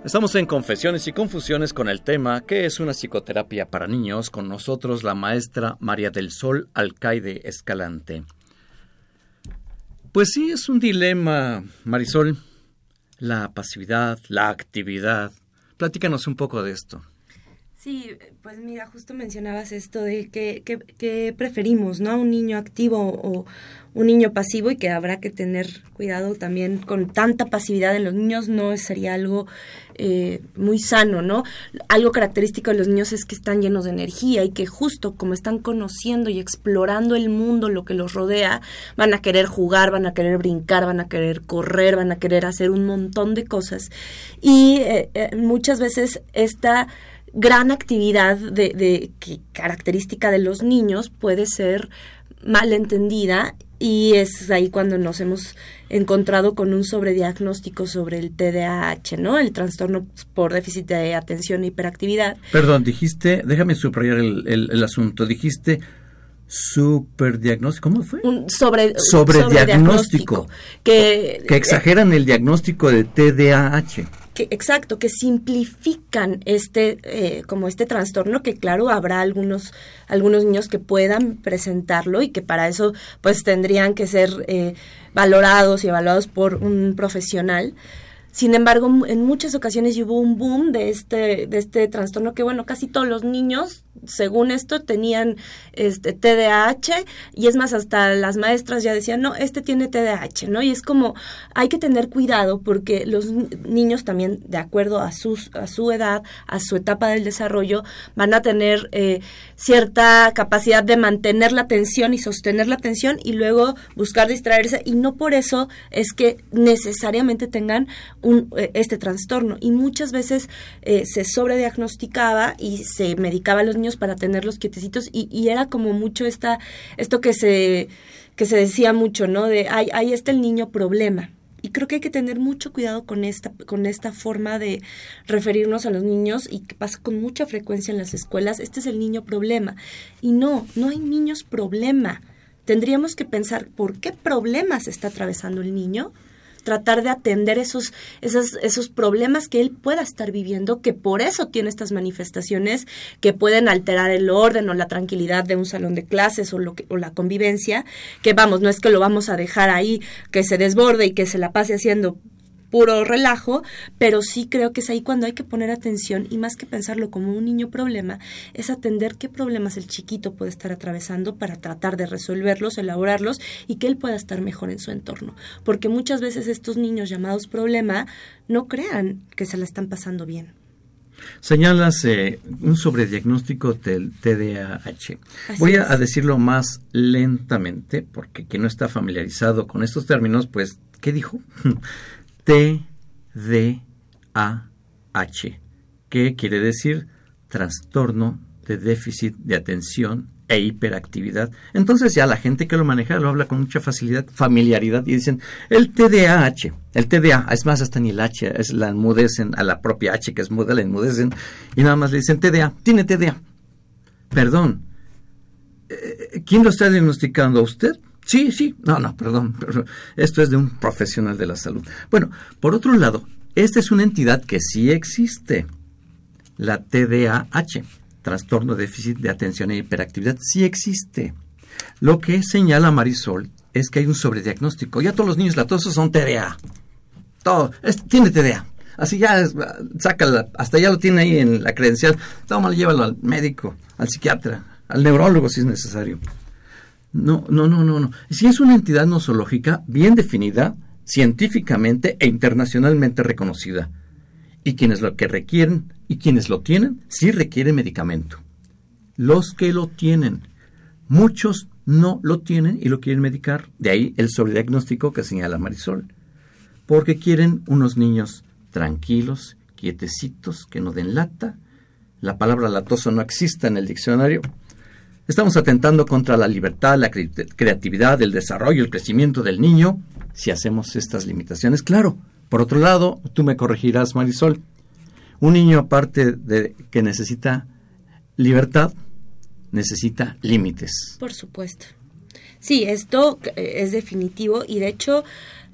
Estamos en Confesiones y Confusiones con el tema ¿Qué es una psicoterapia para niños? Con nosotros la maestra María del Sol Alcaide Escalante. Pues sí, es un dilema, Marisol. La pasividad, la actividad. Platícanos un poco de esto. Sí, pues mira, justo mencionabas esto de que, que, preferimos, ¿no? Un niño activo o un niño pasivo y que habrá que tener cuidado también con tanta pasividad en los niños, no sería algo eh, muy sano, ¿no? Algo característico de los niños es que están llenos de energía y que justo como están conociendo y explorando el mundo, lo que los rodea, van a querer jugar, van a querer brincar, van a querer correr, van a querer hacer un montón de cosas. Y eh, eh, muchas veces esta gran actividad de, de que característica de los niños puede ser mal entendida y es ahí cuando nos hemos encontrado con un sobrediagnóstico sobre el TDAH, ¿no? El trastorno por déficit de atención e hiperactividad. Perdón, dijiste, déjame subrayar el, el, asunto, dijiste superdiagnóstico, ¿cómo fue? Un sobre, sobrediagnóstico. que, que exageran el diagnóstico de TDAH que exacto que simplifican este eh, como este trastorno que claro habrá algunos algunos niños que puedan presentarlo y que para eso pues tendrían que ser eh, valorados y evaluados por un profesional sin embargo, en muchas ocasiones hubo un boom de este, de este trastorno que, bueno, casi todos los niños, según esto, tenían este TDAH y es más, hasta las maestras ya decían, no, este tiene TDAH, ¿no? Y es como, hay que tener cuidado porque los niños también, de acuerdo a, sus, a su edad, a su etapa del desarrollo, van a tener eh, cierta capacidad de mantener la atención y sostener la atención y luego buscar distraerse y no por eso es que necesariamente tengan un, eh, este trastorno. Y muchas veces eh, se sobrediagnosticaba y se medicaba a los niños para tenerlos quietecitos. Y, y, era como mucho esta esto que se que se decía mucho no de ahí, ahí está el niño problema y creo que hay que tener mucho cuidado con esta con esta forma de referirnos a los niños y que pasa con mucha frecuencia en las escuelas. Este es el niño problema. Y no no hay niños problema. Tendríamos que pensar por qué problemas está atravesando el niño tratar de atender esos, esos, esos problemas que él pueda estar viviendo, que por eso tiene estas manifestaciones que pueden alterar el orden o la tranquilidad de un salón de clases o, lo que, o la convivencia, que vamos, no es que lo vamos a dejar ahí, que se desborde y que se la pase haciendo puro relajo, pero sí creo que es ahí cuando hay que poner atención y más que pensarlo como un niño problema, es atender qué problemas el chiquito puede estar atravesando para tratar de resolverlos, elaborarlos y que él pueda estar mejor en su entorno. Porque muchas veces estos niños llamados problema no crean que se la están pasando bien. Señalas eh, un sobrediagnóstico del TDAH. Voy a, a, decirlo más lentamente, porque quien no está familiarizado con estos términos, pues, ¿qué dijo? TDAH, que quiere decir trastorno de déficit de atención e hiperactividad. Entonces ya la gente que lo maneja lo habla con mucha facilidad, familiaridad y dicen el TDAH, el TDA, es más hasta ni el H, es la enmudecen a la propia H que es muda, la enmudecen y nada más le dicen TDA, tiene TDA. Perdón, eh, ¿quién lo está diagnosticando a usted? Sí, sí, no, no, perdón, esto es de un profesional de la salud. Bueno, por otro lado, esta es una entidad que sí existe, la TDAH, trastorno de déficit de atención e hiperactividad, sí existe. Lo que señala Marisol es que hay un sobrediagnóstico. Ya todos los niños latosos son TDA. Todo, tiene TDA. Así ya, sácala, hasta ya lo tiene ahí en la credencial. Tómalo, llévalo al médico, al psiquiatra, al neurólogo si es necesario. No, no, no, no, no. Si es una entidad nosológica bien definida, científicamente e internacionalmente reconocida. Y quienes lo que requieren y quienes lo tienen, sí requieren medicamento. Los que lo tienen, muchos no lo tienen y lo quieren medicar. De ahí el sobrediagnóstico que señala Marisol. Porque quieren unos niños tranquilos, quietecitos, que no den lata. La palabra latoso no existe en el diccionario Estamos atentando contra la libertad, la creatividad, el desarrollo, el crecimiento del niño si hacemos estas limitaciones. Claro, por otro lado, tú me corregirás, Marisol, un niño aparte de que necesita libertad, necesita límites. Por supuesto. Sí, esto eh, es definitivo y de hecho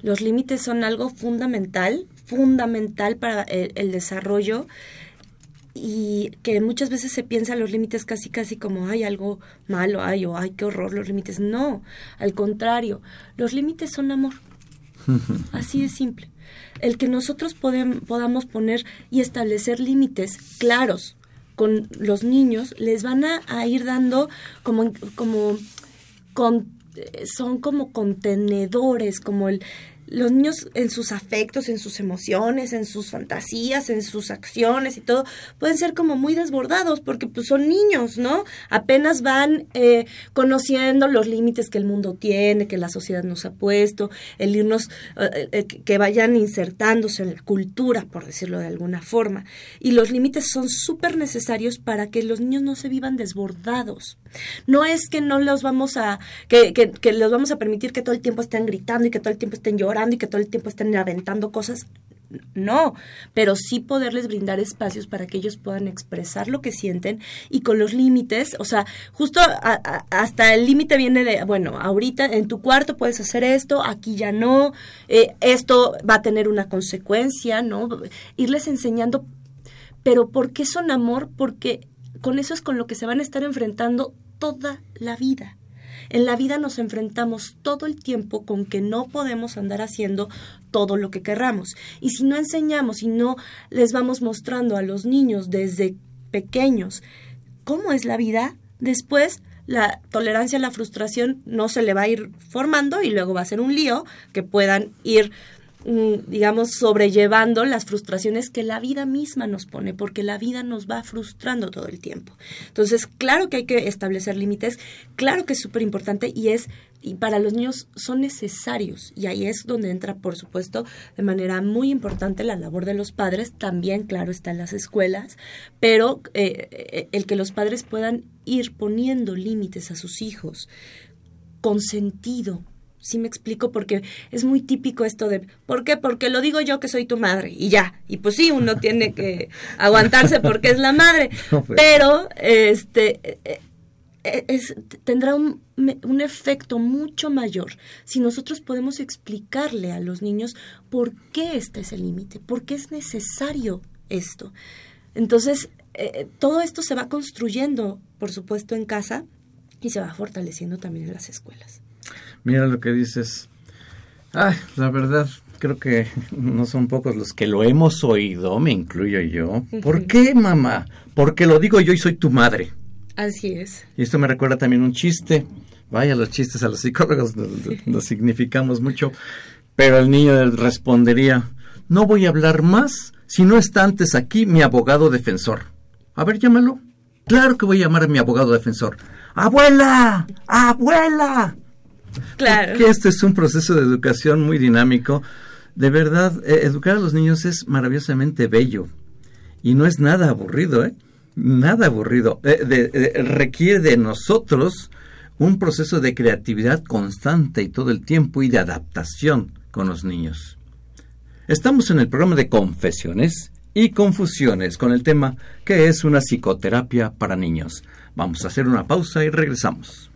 los límites son algo fundamental, fundamental para el desarrollo y que muchas veces se piensa los límites casi casi como hay algo malo, ay o ay qué horror los límites. No, al contrario, los límites son amor. Así de simple. El que nosotros podamos poner y establecer límites claros con los niños les van a, ir dando como como con, son como contenedores, como el los niños en sus afectos, en sus emociones, en sus fantasías, en sus acciones y todo, pueden ser como muy desbordados porque pues son niños, ¿no? Apenas van eh, conociendo los límites que el mundo tiene, que la sociedad nos ha puesto, el irnos, eh, eh, que vayan insertándose en la cultura, por decirlo de alguna forma. Y los límites son súper necesarios para que los niños no se vivan desbordados. No es que no los vamos a, que, que, que los vamos a permitir que todo el tiempo estén gritando y que todo el tiempo estén llorando y que todo el tiempo estén aventando cosas. No, pero sí poderles brindar espacios para que ellos puedan expresar lo que sienten y con los límites, o sea, justo hasta el límite viene de, bueno, ahorita en tu cuarto puedes hacer esto, aquí ya no, eh, esto va a tener una consecuencia, ¿no? Irles enseñando, pero ¿por qué son amor? Porque con eso es con lo que se van a estar enfrentando toda la vida. En la vida nos enfrentamos todo el tiempo con que no podemos andar haciendo todo lo que querramos. Y si no enseñamos y no les vamos mostrando a los niños desde pequeños cómo es la vida, después la tolerancia a la frustración no se le va a ir formando y luego va a ser un lío que puedan ir digamos, sobrellevando las frustraciones que la vida misma nos pone, porque la vida nos va frustrando todo el tiempo. Entonces, claro que hay que establecer límites, claro que es súper importante y es, y para los niños son necesarios. Y ahí es donde entra, por supuesto, de manera muy importante la labor de los padres, también, claro, está en las escuelas, pero eh, eh, el que los padres puedan ir poniendo límites a sus hijos con sentido, sí me explico porque es muy típico esto de ¿por qué? Porque lo digo yo que soy tu madre y ya. Y pues sí, uno tiene que aguantarse porque es la madre, pues. pero este eh, eh, es, tendrá un, un efecto mucho mayor si nosotros podemos explicarle a los niños por qué este es el límite, por qué es necesario esto. Entonces, eh, todo esto se va construyendo, por supuesto, en casa y se va fortaleciendo también en las escuelas. Mira lo que dices. Ay, la verdad, creo que no son pocos los que lo hemos oído, me incluyo yo. ¿Por qué, mamá? Porque lo digo yo y soy tu madre. Así es. Y esto me recuerda también un chiste. Vaya, los chistes a los psicólogos nos, significamos mucho. Pero el niño respondería, no voy a hablar más si no está antes aquí mi abogado defensor. A ver, llámalo. Claro que voy a llamar a mi abogado defensor. Abuela, abuela. Claro. Que este es un proceso de educación muy dinámico. De verdad, eh, educar a los niños es maravillosamente bello y no es nada aburrido, ¿eh? Nada aburrido. Eh, requiere de nosotros un proceso de creatividad constante y todo el tiempo y de adaptación con los niños. Estamos en el programa de confesiones y confusiones con el tema ¿Qué es una psicoterapia para niños? Vamos a hacer una pausa y regresamos.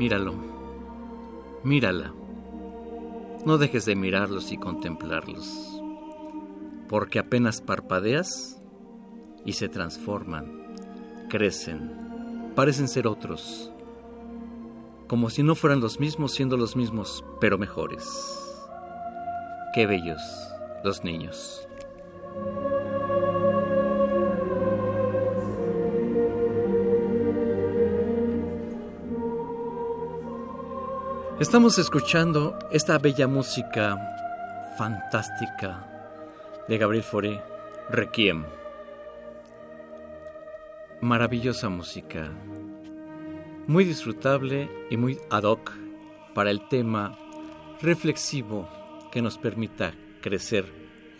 Míralo, mírala. No dejes de mirarlos y contemplarlos, porque apenas parpadeas y se transforman, crecen, parecen ser otros, como si no fueran los mismos siendo los mismos, pero mejores. Qué bellos los niños. Estamos escuchando esta bella música fantástica de Gabriel Fauré, Requiem. Maravillosa música, muy disfrutable y muy ad hoc para el tema reflexivo que nos permita crecer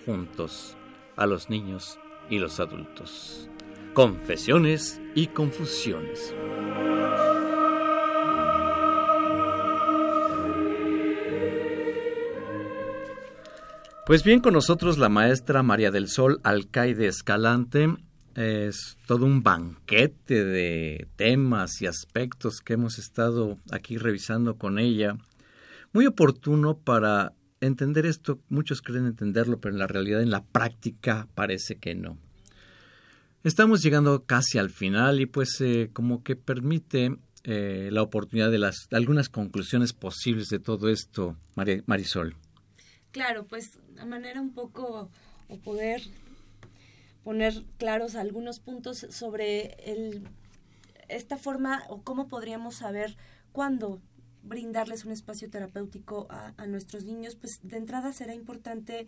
juntos a los niños y los adultos. Confesiones y confusiones. Pues bien, con nosotros la maestra María del Sol Alcaide Escalante. Es todo un banquete de temas y aspectos que hemos estado aquí revisando con ella. Muy oportuno para entender esto. Muchos creen entenderlo, pero en la realidad, en la práctica, parece que no. Estamos llegando casi al final y pues eh, como que permite eh, la oportunidad de, las, algunas conclusiones posibles de todo esto, Marisol. Claro, pues a manera un poco o poder poner claros algunos puntos sobre el, esta forma o cómo podríamos saber cuándo brindarles un espacio terapéutico a, a nuestros niños, pues de entrada será importante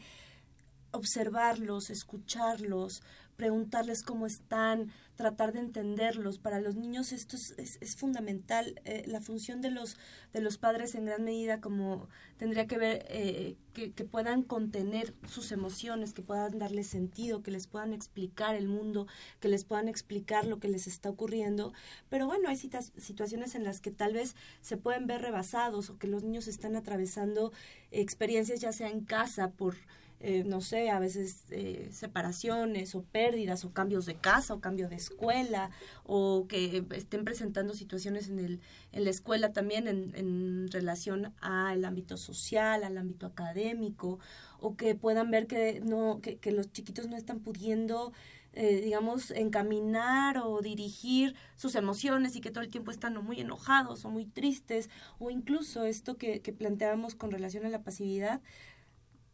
observarlos, escucharlos, preguntarles cómo están, tratar de entenderlos. Para los niños esto es, es, fundamental. Eh, la función de los, de los padres en gran medida como tendría que ver eh, que, que, puedan contener sus emociones, que puedan darles sentido, que les puedan explicar el mundo, que les puedan explicar lo que les está ocurriendo. Pero bueno, hay situaciones en las que tal vez se pueden ver rebasados o que los niños están atravesando experiencias ya sea en casa por eh, no sé, a veces eh, separaciones o pérdidas o cambios de casa o cambio de escuela o que estén presentando situaciones en, el, en la escuela también en, en relación al ámbito social, al ámbito académico o que puedan ver que, no, que, que los chiquitos no están pudiendo eh, digamos, encaminar o dirigir sus emociones y que todo el tiempo están muy enojados o muy tristes, o incluso esto que, que planteábamos con relación a la pasividad,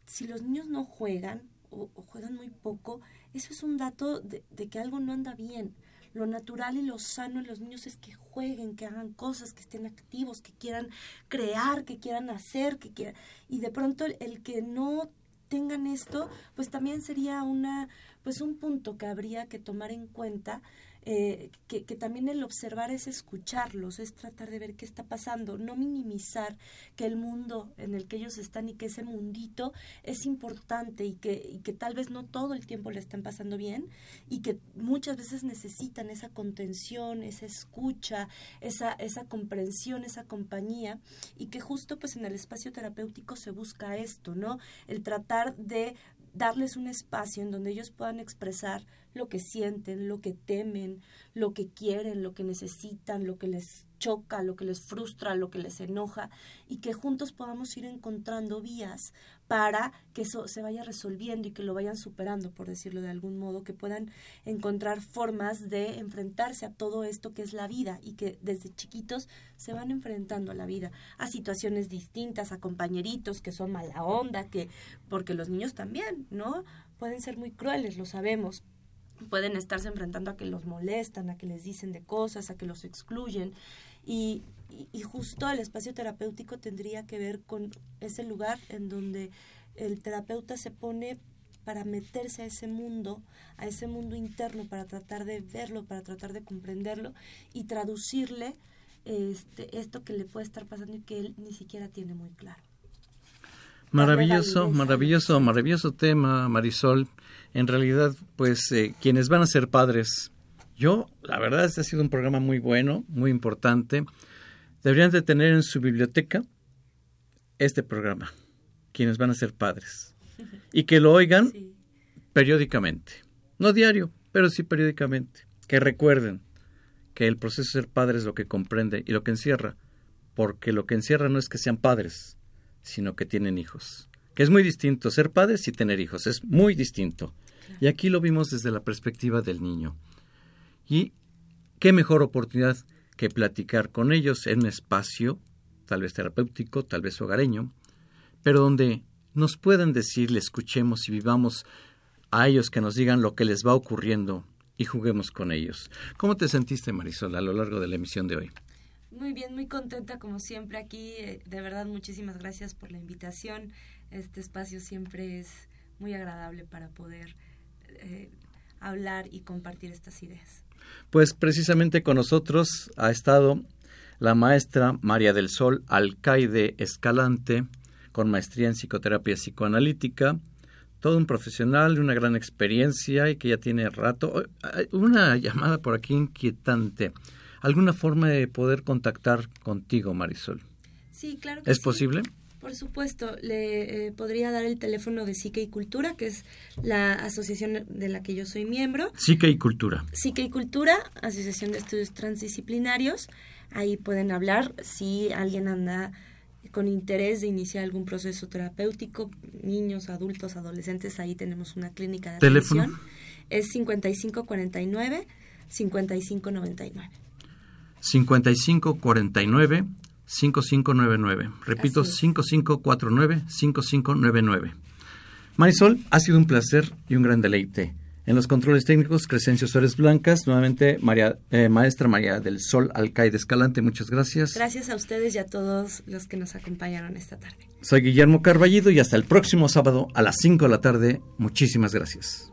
si los niños no juegan o, juegan muy poco, eso es un dato de, que algo no anda bien. Lo natural y lo sano en los niños es que jueguen, que hagan cosas, que estén activos, que quieran crear, que quieran hacer, que quieran... Y de pronto el que no tengan esto, pues también sería una, pues un punto que habría que tomar en cuenta eh, que, también el observar es escucharlos, es tratar de ver qué está pasando, no minimizar que el mundo en el que ellos están y que ese mundito es importante y que, que tal vez no todo el tiempo le están pasando bien y que muchas veces necesitan esa contención, esa escucha, esa, esa comprensión, esa compañía y que justo pues en el espacio terapéutico se busca esto, ¿no? El tratar de darles un espacio en donde ellos puedan expresar lo que sienten, lo que temen, lo que quieren, lo que necesitan, lo que les choca, lo que les frustra, lo que les enoja, y que juntos podamos ir encontrando vías para que eso se vaya resolviendo y que lo vayan superando, por decirlo de algún modo, que puedan encontrar formas de enfrentarse a todo esto que es la vida y que desde chiquitos se van enfrentando a la vida, a situaciones distintas, a compañeritos que son mala onda, que porque los niños también, ¿no? Pueden ser muy crueles, lo sabemos, pueden estarse enfrentando a que los molestan, a que les dicen de cosas, a que los excluyen. Y, justo el espacio terapéutico tendría que ver con ese lugar en donde el terapeuta se pone para meterse a ese mundo, a ese mundo interno, para tratar de verlo, para tratar de comprenderlo y traducirle este, esto que le puede estar pasando y que él ni siquiera tiene muy claro. Maravilloso, maravilloso, maravilloso tema, Marisol. En realidad, pues eh, quienes van a ser padres, yo, la verdad, este ha sido un programa muy bueno, muy importante. Deberían de tener en su biblioteca este programa, quienes van a ser padres, y que lo oigan periódicamente. No diario, pero sí periódicamente. Que recuerden que el proceso de ser padre es lo que comprende y lo que encierra, porque lo que encierra no es que sean padres, sino que tienen hijos. Que es muy distinto ser padres y tener hijos, es muy distinto. Y aquí lo vimos desde la perspectiva del niño. Y qué mejor oportunidad que platicar con ellos en un espacio, tal vez terapéutico, tal vez hogareño, pero donde nos puedan decir, le escuchemos y vivamos a ellos que nos digan lo que les va ocurriendo y juguemos con ellos. ¿Cómo te sentiste, Marisol, a lo largo de la emisión de hoy? Muy bien, muy contenta como siempre aquí. Eh, de verdad, muchísimas gracias por la invitación. Este espacio siempre es muy agradable para poder eh, hablar y compartir estas ideas. Pues precisamente con nosotros ha estado la maestra María del Sol Alcaide Escalante, con maestría en psicoterapia psicoanalítica, todo un profesional de una gran experiencia y que ya tiene rato. Una llamada por aquí inquietante. ¿Alguna forma de poder contactar contigo, Marisol? Sí, claro. Que ¿Es posible? Por supuesto, le eh, podría dar el teléfono de Psique y Cultura, que es la asociación de la que yo soy miembro. Psique y Cultura. Psique y Cultura, Asociación de Estudios Transdisciplinarios. Ahí pueden hablar si alguien anda con interés de iniciar algún proceso terapéutico, niños, adultos, adolescentes, ahí tenemos una clínica de ¿Teléfono? atención. Es 5549 5599. 5549 5599. Repito, 5549 5599. Marisol, ha sido un placer y un gran deleite. En los controles técnicos, Crescencio Suárez Blancas, nuevamente María, eh, maestra María del Sol Alcaide Escalante, muchas gracias. Gracias a ustedes y a todos los que nos acompañaron esta tarde. Soy Guillermo Carballido y hasta el próximo sábado a las 5 de la tarde. Muchísimas gracias.